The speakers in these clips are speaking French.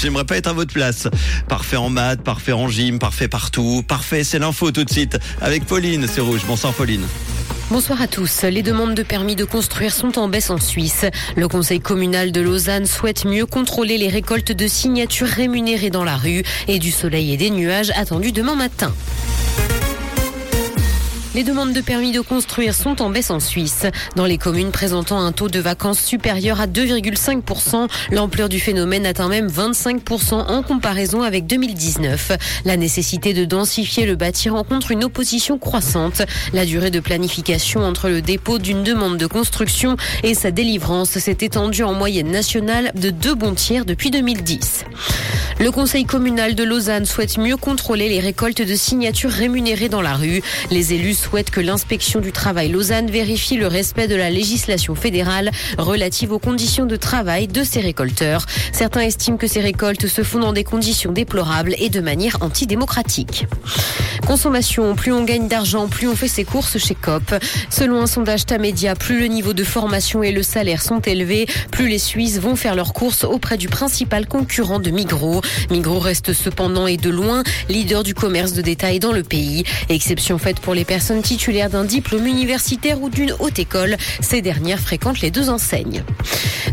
J'aimerais pas être à votre place. Parfait en maths, parfait en gym, parfait partout. Parfait, c'est l'info tout de suite. Avec Pauline, c'est rouge. Bonsoir Pauline. Bonsoir à tous. Les demandes de permis de construire sont en baisse en Suisse. Le conseil communal de Lausanne souhaite mieux contrôler les récoltes de signatures rémunérées dans la rue et du soleil et des nuages attendus demain matin. Les demandes de permis de construire sont en baisse en Suisse. Dans les communes présentant un taux de vacances supérieur à 2,5%, l'ampleur du phénomène atteint même 25% en comparaison avec 2019. La nécessité de densifier le bâti rencontre une opposition croissante. La durée de planification entre le dépôt d'une demande de construction et sa délivrance s'est étendue en moyenne nationale de deux bons tiers depuis 2010. Le conseil communal de Lausanne souhaite mieux contrôler les récoltes de signatures rémunérées dans la rue. Les élus souhaitent que l'inspection du travail Lausanne vérifie le respect de la législation fédérale relative aux conditions de travail de ces récolteurs. Certains estiment que ces récoltes se font dans des conditions déplorables et de manière antidémocratique. Consommation, plus on gagne d'argent, plus on fait ses courses chez COP. Selon un sondage Tamedia, plus le niveau de formation et le salaire sont élevés, plus les Suisses vont faire leurs courses auprès du principal concurrent de Migros. Migros reste cependant et de loin leader du commerce de détail dans le pays. Exception faite pour les personnes titulaires d'un diplôme universitaire ou d'une haute école. Ces dernières fréquentent les deux enseignes.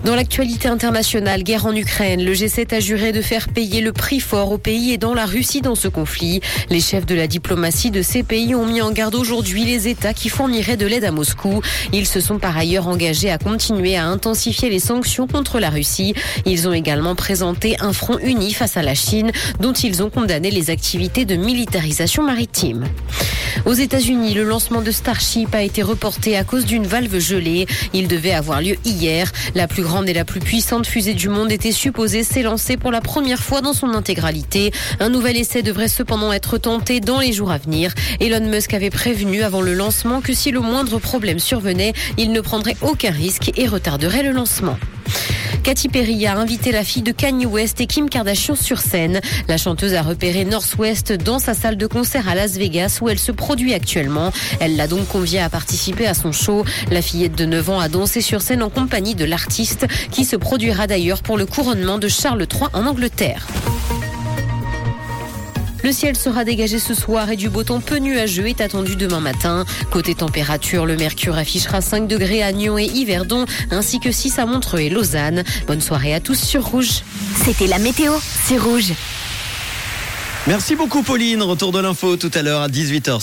Dans l'actualité internationale, guerre en Ukraine, le G7 a juré de faire payer le prix fort au pays et dans la Russie dans ce conflit. Les chefs de la diplomatie de ces pays ont mis en garde aujourd'hui les États qui fourniraient de l'aide à Moscou. Ils se sont par ailleurs engagés à continuer à intensifier les sanctions contre la Russie. Ils ont également présenté un front uni face à la Chine, dont ils ont condamné les activités de militarisation maritime. Aux États-Unis, le lancement de Starship a été reporté à cause d'une valve gelée. Il devait avoir lieu hier. La plus grande et la plus puissante fusée du monde était supposée s'élancer pour la première fois dans son intégralité. Un nouvel essai devrait cependant être tenté dans les jours à venir. Elon Musk avait prévenu avant le lancement que si le moindre problème survenait, il ne prendrait aucun risque et retarderait le lancement. Katy Perry a invité la fille de Kanye West et Kim Kardashian sur scène. La chanteuse a repéré Northwest dans sa salle de concert à Las Vegas où elle se produit actuellement. Elle l'a donc conviée à participer à son show. La fillette de 9 ans a dansé sur scène en compagnie de l'artiste qui se produira d'ailleurs pour le couronnement de Charles III en Angleterre. Le ciel sera dégagé ce soir et du beau temps peu nuageux est attendu demain matin. Côté température, le mercure affichera 5 degrés à Nyon et Yverdon, ainsi que 6 à Montreux et Lausanne. Bonne soirée à tous sur Rouge. C'était la météo, c'est Rouge. Merci beaucoup Pauline. Retour de l'info tout à l'heure à 18h sur